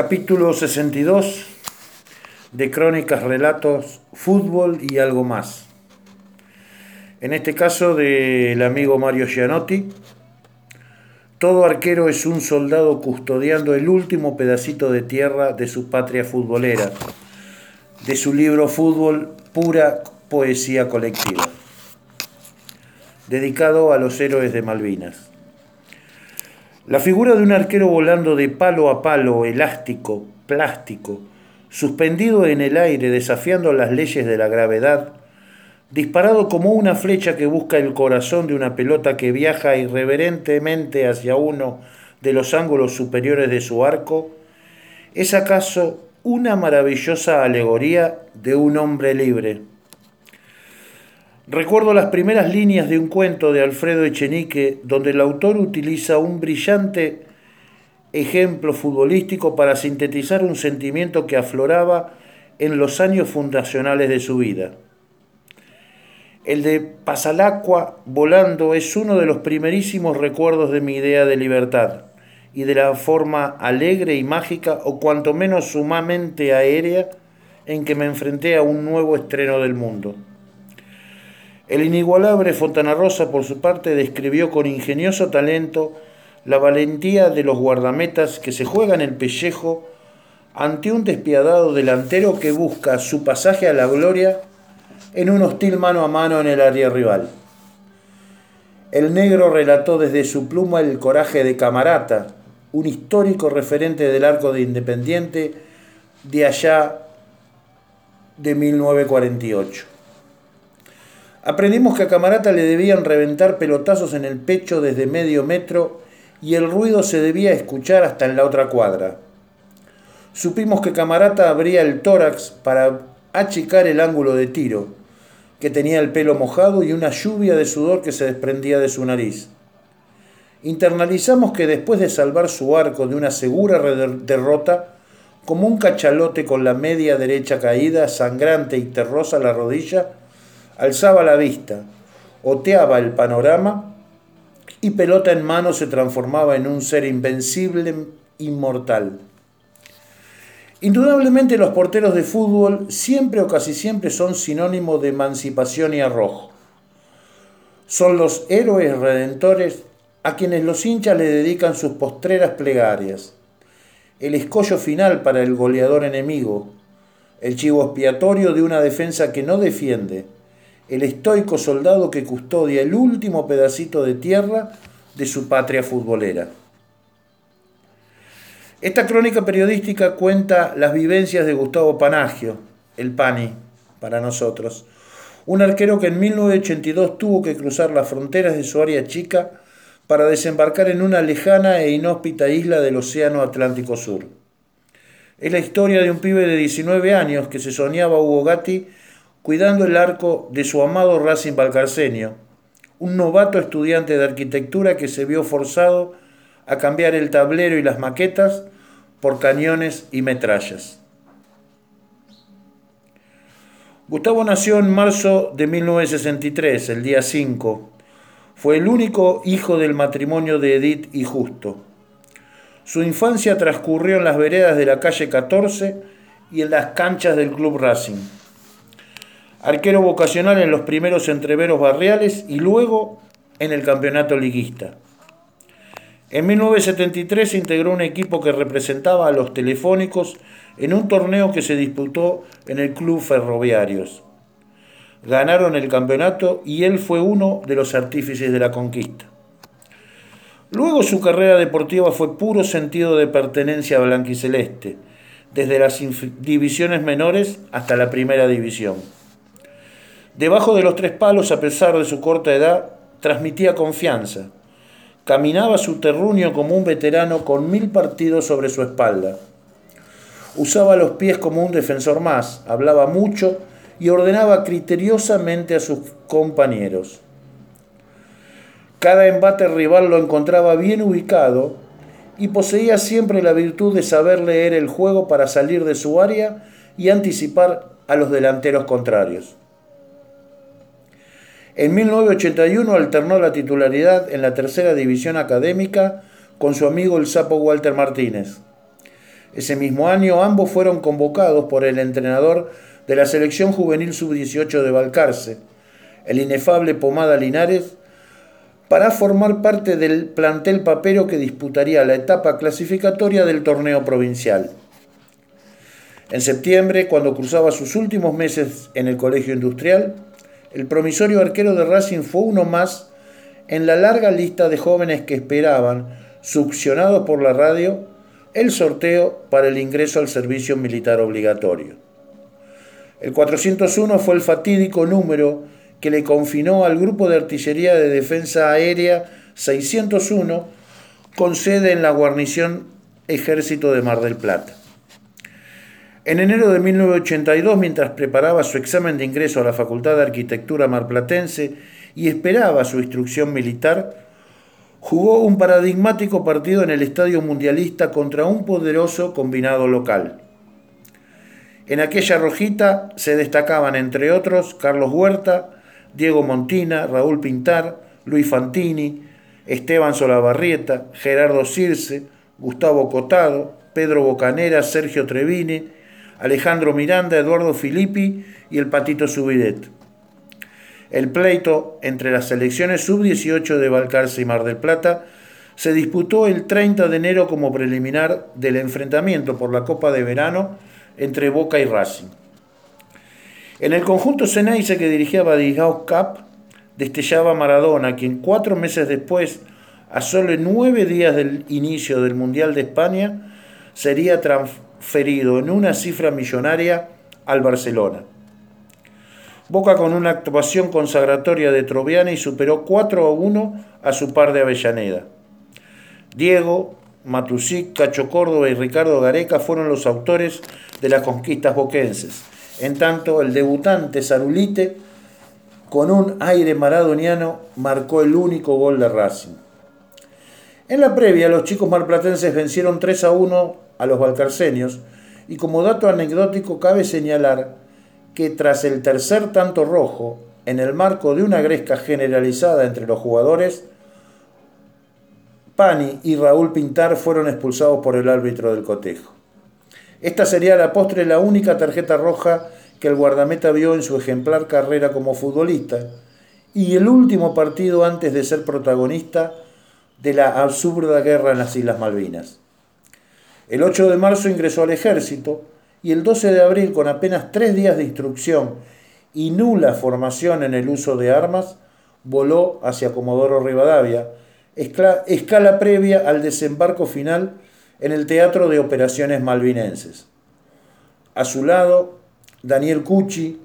Capítulo 62 de Crónicas, Relatos, Fútbol y algo más. En este caso del amigo Mario Gianotti. Todo arquero es un soldado custodiando el último pedacito de tierra de su patria futbolera, de su libro Fútbol, pura poesía colectiva, dedicado a los héroes de Malvinas. La figura de un arquero volando de palo a palo, elástico, plástico, suspendido en el aire, desafiando las leyes de la gravedad, disparado como una flecha que busca el corazón de una pelota que viaja irreverentemente hacia uno de los ángulos superiores de su arco, es acaso una maravillosa alegoría de un hombre libre. Recuerdo las primeras líneas de un cuento de Alfredo Echenique donde el autor utiliza un brillante ejemplo futbolístico para sintetizar un sentimiento que afloraba en los años fundacionales de su vida. El de Pasalacqua volando es uno de los primerísimos recuerdos de mi idea de libertad y de la forma alegre y mágica o cuanto menos sumamente aérea en que me enfrenté a un nuevo estreno del mundo. El inigualable Fontana Rosa, por su parte, describió con ingenioso talento la valentía de los guardametas que se juegan el pellejo ante un despiadado delantero que busca su pasaje a la gloria en un hostil mano a mano en el área rival. El negro relató desde su pluma el coraje de Camarata, un histórico referente del arco de Independiente de allá de 1948. Aprendimos que a Camarata le debían reventar pelotazos en el pecho desde medio metro y el ruido se debía escuchar hasta en la otra cuadra. Supimos que Camarata abría el tórax para achicar el ángulo de tiro, que tenía el pelo mojado y una lluvia de sudor que se desprendía de su nariz. Internalizamos que después de salvar su arco de una segura derrota, como un cachalote con la media derecha caída, sangrante y terrosa la rodilla, alzaba la vista, oteaba el panorama y pelota en mano se transformaba en un ser invencible, inmortal. Indudablemente los porteros de fútbol siempre o casi siempre son sinónimo de emancipación y arrojo. Son los héroes redentores a quienes los hinchas le dedican sus postreras plegarias. El escollo final para el goleador enemigo, el chivo expiatorio de una defensa que no defiende, el estoico soldado que custodia el último pedacito de tierra de su patria futbolera. Esta crónica periodística cuenta las vivencias de Gustavo Panagio, el Pani, para nosotros, un arquero que en 1982 tuvo que cruzar las fronteras de su área chica para desembarcar en una lejana e inhóspita isla del Océano Atlántico Sur. Es la historia de un pibe de 19 años que se soñaba Hugo Gatti cuidando el arco de su amado Racing Valcarcenio, un novato estudiante de arquitectura que se vio forzado a cambiar el tablero y las maquetas por cañones y metrallas. Gustavo nació en marzo de 1963, el día 5. Fue el único hijo del matrimonio de Edith y Justo. Su infancia transcurrió en las veredas de la calle 14 y en las canchas del Club Racing arquero vocacional en los primeros entreveros barriales y luego en el campeonato liguista. En 1973 se integró un equipo que representaba a los telefónicos en un torneo que se disputó en el Club Ferroviarios. Ganaron el campeonato y él fue uno de los artífices de la conquista. Luego su carrera deportiva fue puro sentido de pertenencia blanquiceleste, desde las divisiones menores hasta la primera división. Debajo de los tres palos, a pesar de su corta edad, transmitía confianza. Caminaba su terruño como un veterano con mil partidos sobre su espalda. Usaba los pies como un defensor más, hablaba mucho y ordenaba criteriosamente a sus compañeros. Cada embate rival lo encontraba bien ubicado y poseía siempre la virtud de saber leer el juego para salir de su área y anticipar a los delanteros contrarios. En 1981 alternó la titularidad en la tercera división académica con su amigo el sapo Walter Martínez. Ese mismo año ambos fueron convocados por el entrenador de la selección juvenil sub-18 de Balcarce, el inefable Pomada Linares, para formar parte del plantel papero que disputaría la etapa clasificatoria del torneo provincial. En septiembre, cuando cruzaba sus últimos meses en el colegio industrial, el promisorio arquero de Racing fue uno más en la larga lista de jóvenes que esperaban, succionados por la radio, el sorteo para el ingreso al servicio militar obligatorio. El 401 fue el fatídico número que le confinó al Grupo de Artillería de Defensa Aérea 601 con sede en la guarnición Ejército de Mar del Plata. En enero de 1982, mientras preparaba su examen de ingreso a la Facultad de Arquitectura marplatense y esperaba su instrucción militar, jugó un paradigmático partido en el Estadio Mundialista contra un poderoso combinado local. En aquella rojita se destacaban, entre otros, Carlos Huerta, Diego Montina, Raúl Pintar, Luis Fantini, Esteban Solabarrieta, Gerardo Circe, Gustavo Cotado, Pedro Bocanera, Sergio Trevini, Alejandro Miranda, Eduardo Filippi y el Patito Subidet. El pleito entre las selecciones sub-18 de Balcarce y Mar del Plata se disputó el 30 de enero como preliminar del enfrentamiento por la Copa de Verano entre Boca y Racing. En el conjunto Ceneice que dirigía Badigao Cup, destellaba Maradona, quien cuatro meses después, a solo nueve días del inicio del Mundial de España, sería transferido en una cifra millonaria al Barcelona. Boca con una actuación consagratoria de Troviani superó 4 a 1 a su par de Avellaneda. Diego, Matusic, Cacho Córdoba y Ricardo Gareca fueron los autores de las conquistas boquenses. En tanto, el debutante Sarulite, con un aire maradoniano, marcó el único gol de Racing. En la previa, los chicos marplatenses vencieron 3 a 1 a los balcarcenios y como dato anecdótico cabe señalar que tras el tercer tanto rojo, en el marco de una gresca generalizada entre los jugadores, Pani y Raúl Pintar fueron expulsados por el árbitro del cotejo. Esta sería la postre la única tarjeta roja que el guardameta vio en su ejemplar carrera como futbolista y el último partido antes de ser protagonista de la absurda guerra en las Islas Malvinas. El 8 de marzo ingresó al ejército y el 12 de abril, con apenas tres días de instrucción y nula formación en el uso de armas, voló hacia Comodoro Rivadavia, escala previa al desembarco final en el Teatro de Operaciones Malvinenses. A su lado, Daniel Cucci,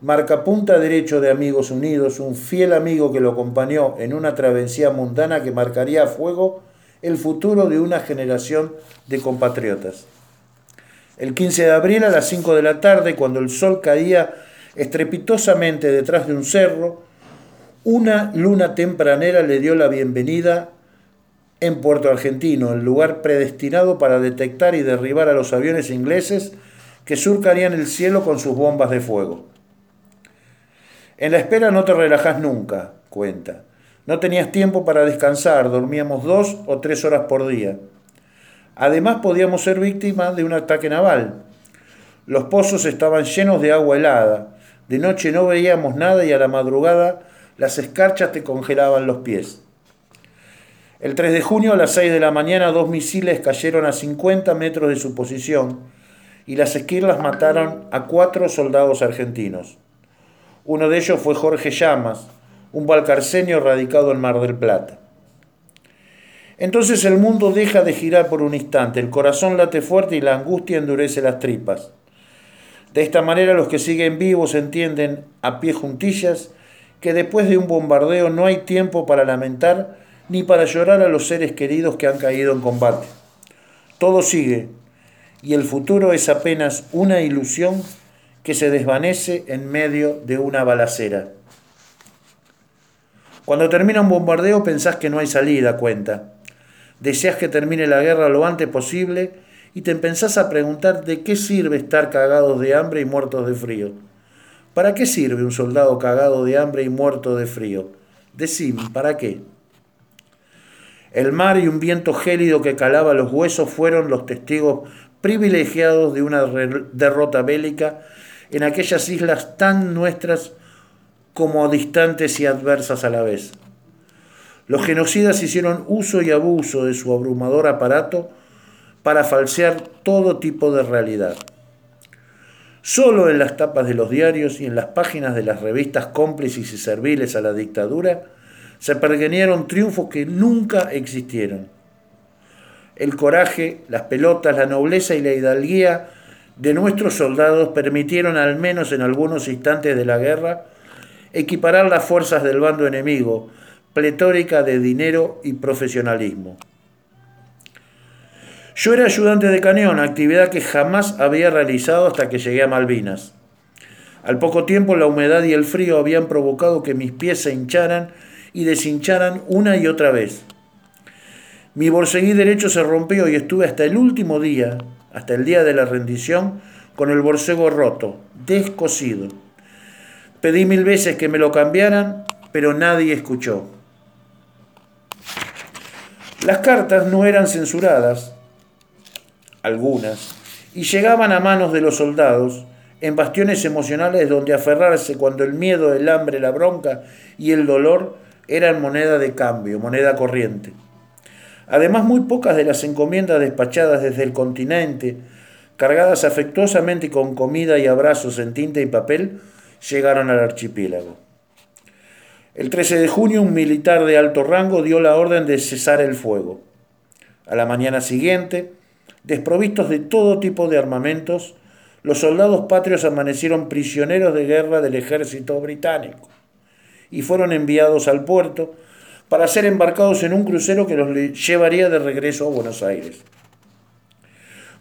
marcapunta derecho de Amigos Unidos, un fiel amigo que lo acompañó en una travesía mundana que marcaría fuego el futuro de una generación de compatriotas. El 15 de abril a las 5 de la tarde, cuando el sol caía estrepitosamente detrás de un cerro, una luna tempranera le dio la bienvenida en Puerto Argentino, el lugar predestinado para detectar y derribar a los aviones ingleses que surcarían el cielo con sus bombas de fuego. En la espera no te relajas nunca, cuenta. No tenías tiempo para descansar, dormíamos dos o tres horas por día. Además podíamos ser víctimas de un ataque naval. Los pozos estaban llenos de agua helada. De noche no veíamos nada y a la madrugada las escarchas te congelaban los pies. El 3 de junio a las 6 de la mañana dos misiles cayeron a 50 metros de su posición y las esquirlas mataron a cuatro soldados argentinos. Uno de ellos fue Jorge Llamas, un balcarceño radicado en Mar del Plata. Entonces el mundo deja de girar por un instante, el corazón late fuerte y la angustia endurece las tripas. De esta manera los que siguen vivos entienden a pie juntillas que después de un bombardeo no hay tiempo para lamentar ni para llorar a los seres queridos que han caído en combate. Todo sigue y el futuro es apenas una ilusión que se desvanece en medio de una balacera. Cuando termina un bombardeo pensás que no hay salida, cuenta. Deseas que termine la guerra lo antes posible y te empezás a preguntar de qué sirve estar cagados de hambre y muertos de frío. ¿Para qué sirve un soldado cagado de hambre y muerto de frío? Decime, ¿para qué? El mar y un viento gélido que calaba los huesos fueron los testigos privilegiados de una derrota bélica en aquellas islas tan nuestras como distantes y adversas a la vez. Los genocidas hicieron uso y abuso de su abrumador aparato para falsear todo tipo de realidad. Solo en las tapas de los diarios y en las páginas de las revistas cómplices y serviles a la dictadura se pergenieron triunfos que nunca existieron. El coraje, las pelotas, la nobleza y la hidalguía de nuestros soldados permitieron, al menos en algunos instantes de la guerra, equiparar las fuerzas del bando enemigo, pletórica de dinero y profesionalismo. Yo era ayudante de cañón, actividad que jamás había realizado hasta que llegué a Malvinas. Al poco tiempo la humedad y el frío habían provocado que mis pies se hincharan y deshincharan una y otra vez. Mi borseguí derecho se rompió y estuve hasta el último día, hasta el día de la rendición, con el borcego roto, descosido. Pedí mil veces que me lo cambiaran, pero nadie escuchó. Las cartas no eran censuradas, algunas, y llegaban a manos de los soldados en bastiones emocionales donde aferrarse cuando el miedo, el hambre, la bronca y el dolor eran moneda de cambio, moneda corriente. Además, muy pocas de las encomiendas despachadas desde el continente, cargadas afectuosamente con comida y abrazos en tinta y papel, llegaron al archipiélago. El 13 de junio un militar de alto rango dio la orden de cesar el fuego. A la mañana siguiente, Desprovistos de todo tipo de armamentos, los soldados patrios amanecieron prisioneros de guerra del ejército británico y fueron enviados al puerto para ser embarcados en un crucero que los llevaría de regreso a Buenos Aires.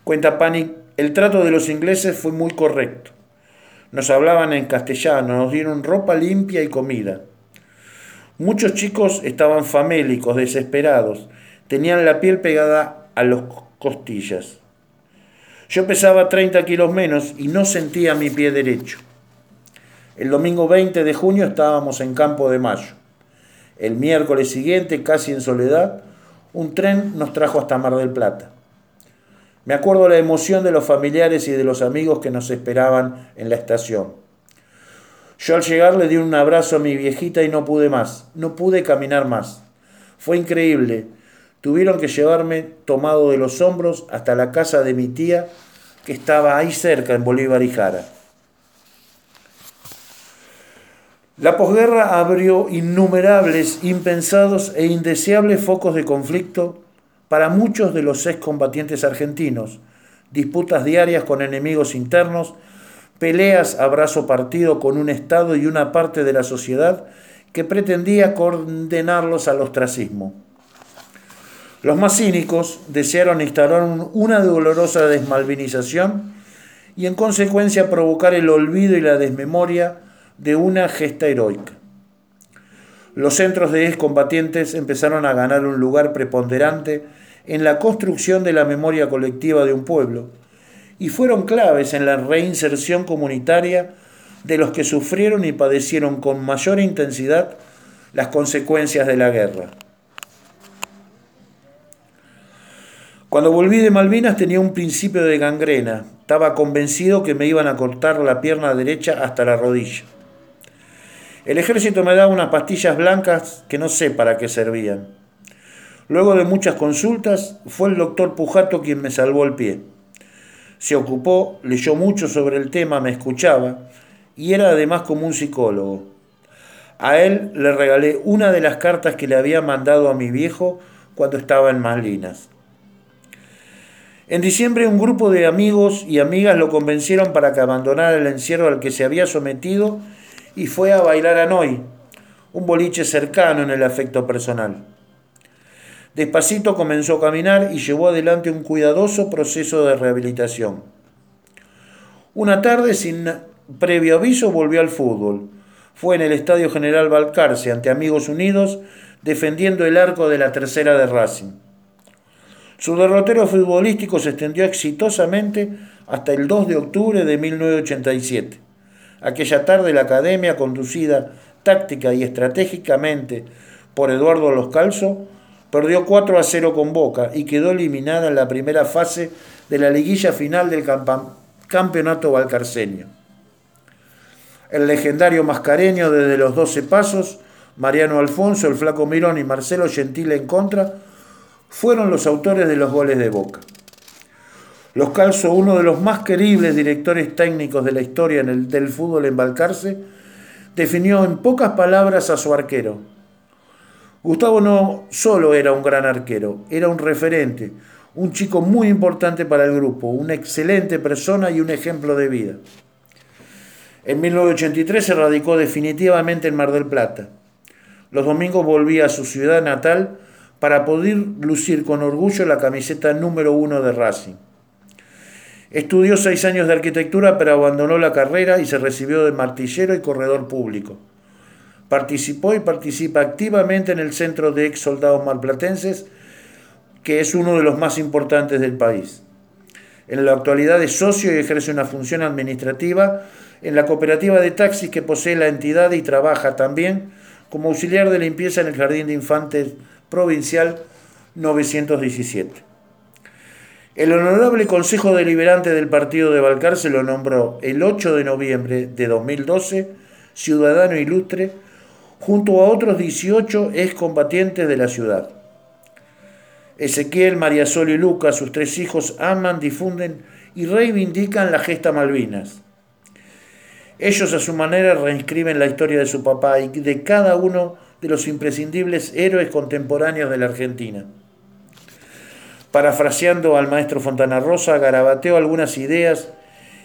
Cuenta Panic, el trato de los ingleses fue muy correcto. Nos hablaban en castellano, nos dieron ropa limpia y comida. Muchos chicos estaban famélicos, desesperados, tenían la piel pegada a los costillas. Yo pesaba 30 kilos menos y no sentía mi pie derecho. El domingo 20 de junio estábamos en Campo de Mayo. El miércoles siguiente, casi en soledad, un tren nos trajo hasta Mar del Plata. Me acuerdo la emoción de los familiares y de los amigos que nos esperaban en la estación. Yo al llegar le di un abrazo a mi viejita y no pude más, no pude caminar más. Fue increíble. Tuvieron que llevarme tomado de los hombros hasta la casa de mi tía, que estaba ahí cerca, en Bolívar y Jara. La posguerra abrió innumerables, impensados e indeseables focos de conflicto para muchos de los excombatientes argentinos, disputas diarias con enemigos internos, peleas a brazo partido con un Estado y una parte de la sociedad que pretendía condenarlos al ostracismo. Los más cínicos desearon instalar una dolorosa desmalvinización y en consecuencia provocar el olvido y la desmemoria de una gesta heroica. Los centros de excombatientes empezaron a ganar un lugar preponderante en la construcción de la memoria colectiva de un pueblo y fueron claves en la reinserción comunitaria de los que sufrieron y padecieron con mayor intensidad las consecuencias de la guerra. Cuando volví de Malvinas tenía un principio de gangrena. Estaba convencido que me iban a cortar la pierna derecha hasta la rodilla. El ejército me daba unas pastillas blancas que no sé para qué servían. Luego de muchas consultas, fue el doctor Pujato quien me salvó el pie. Se ocupó, leyó mucho sobre el tema, me escuchaba y era además como un psicólogo. A él le regalé una de las cartas que le había mandado a mi viejo cuando estaba en Malvinas. En diciembre un grupo de amigos y amigas lo convencieron para que abandonara el encierro al que se había sometido y fue a bailar a Noy, un boliche cercano en el afecto personal. Despacito comenzó a caminar y llevó adelante un cuidadoso proceso de rehabilitación. Una tarde, sin previo aviso, volvió al fútbol. Fue en el Estadio General Balcarce, ante Amigos Unidos, defendiendo el arco de la tercera de Racing. Su derrotero futbolístico se extendió exitosamente hasta el 2 de octubre de 1987. Aquella tarde la academia, conducida táctica y estratégicamente por Eduardo Los Calzo, perdió 4 a 0 con Boca y quedó eliminada en la primera fase de la liguilla final del campeonato valcarceño. El legendario mascareño desde los 12 pasos, Mariano Alfonso, el Flaco Mirón y Marcelo Gentile en contra, fueron los autores de los goles de Boca. Los Calzo, uno de los más queribles directores técnicos de la historia del fútbol en Balcarce, definió en pocas palabras a su arquero. Gustavo no solo era un gran arquero, era un referente, un chico muy importante para el grupo, una excelente persona y un ejemplo de vida. En 1983 se radicó definitivamente en Mar del Plata. Los domingos volvía a su ciudad natal para poder lucir con orgullo la camiseta número uno de Racing. Estudió seis años de arquitectura, pero abandonó la carrera y se recibió de martillero y corredor público. Participó y participa activamente en el Centro de Ex Soldados Malplatenses, que es uno de los más importantes del país. En la actualidad es socio y ejerce una función administrativa en la cooperativa de taxis que posee la entidad y trabaja también como auxiliar de limpieza en el Jardín de Infantes Provincial 917. El Honorable Consejo Deliberante del Partido de Balcar se lo nombró el 8 de noviembre de 2012 ciudadano ilustre junto a otros 18 excombatientes de la ciudad. Ezequiel, María Sol y Lucas, sus tres hijos, aman, difunden y reivindican la gesta Malvinas. Ellos a su manera reinscriben la historia de su papá y de cada uno de los imprescindibles héroes contemporáneos de la Argentina. Parafraseando al maestro Fontana Rosa, garabateo algunas ideas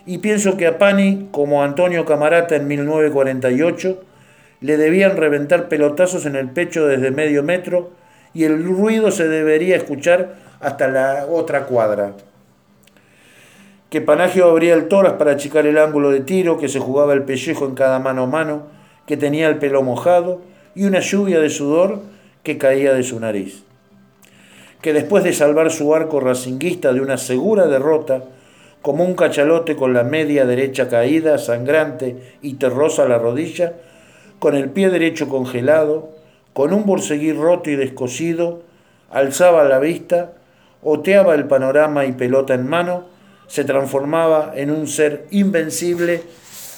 y pienso que a Pani, como Antonio Camarata en 1948, le debían reventar pelotazos en el pecho desde medio metro y el ruido se debería escuchar hasta la otra cuadra. Que Panagio abría el toras para achicar el ángulo de tiro, que se jugaba el pellejo en cada mano a mano, que tenía el pelo mojado y una lluvia de sudor que caía de su nariz que después de salvar su arco racinguista de una segura derrota, como un cachalote con la media derecha caída, sangrante y terrosa la rodilla, con el pie derecho congelado, con un borseguí roto y descosido, alzaba la vista, oteaba el panorama y pelota en mano, se transformaba en un ser invencible,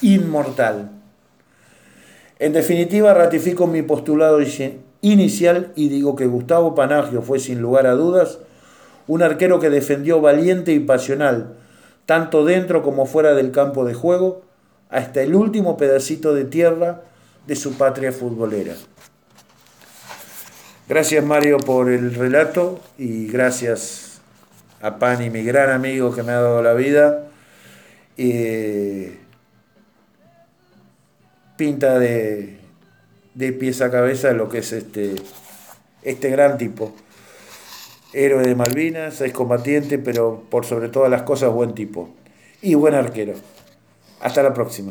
inmortal. En definitiva, ratifico mi postulado inicial y digo que Gustavo Panagio fue sin lugar a dudas un arquero que defendió valiente y pasional, tanto dentro como fuera del campo de juego, hasta el último pedacito de tierra de su patria futbolera. Gracias Mario por el relato y gracias a Pani, mi gran amigo que me ha dado la vida. Eh, pinta de, de pies a cabeza lo que es este, este gran tipo. Héroe de Malvinas, es combatiente, pero por sobre todas las cosas buen tipo. Y buen arquero. Hasta la próxima.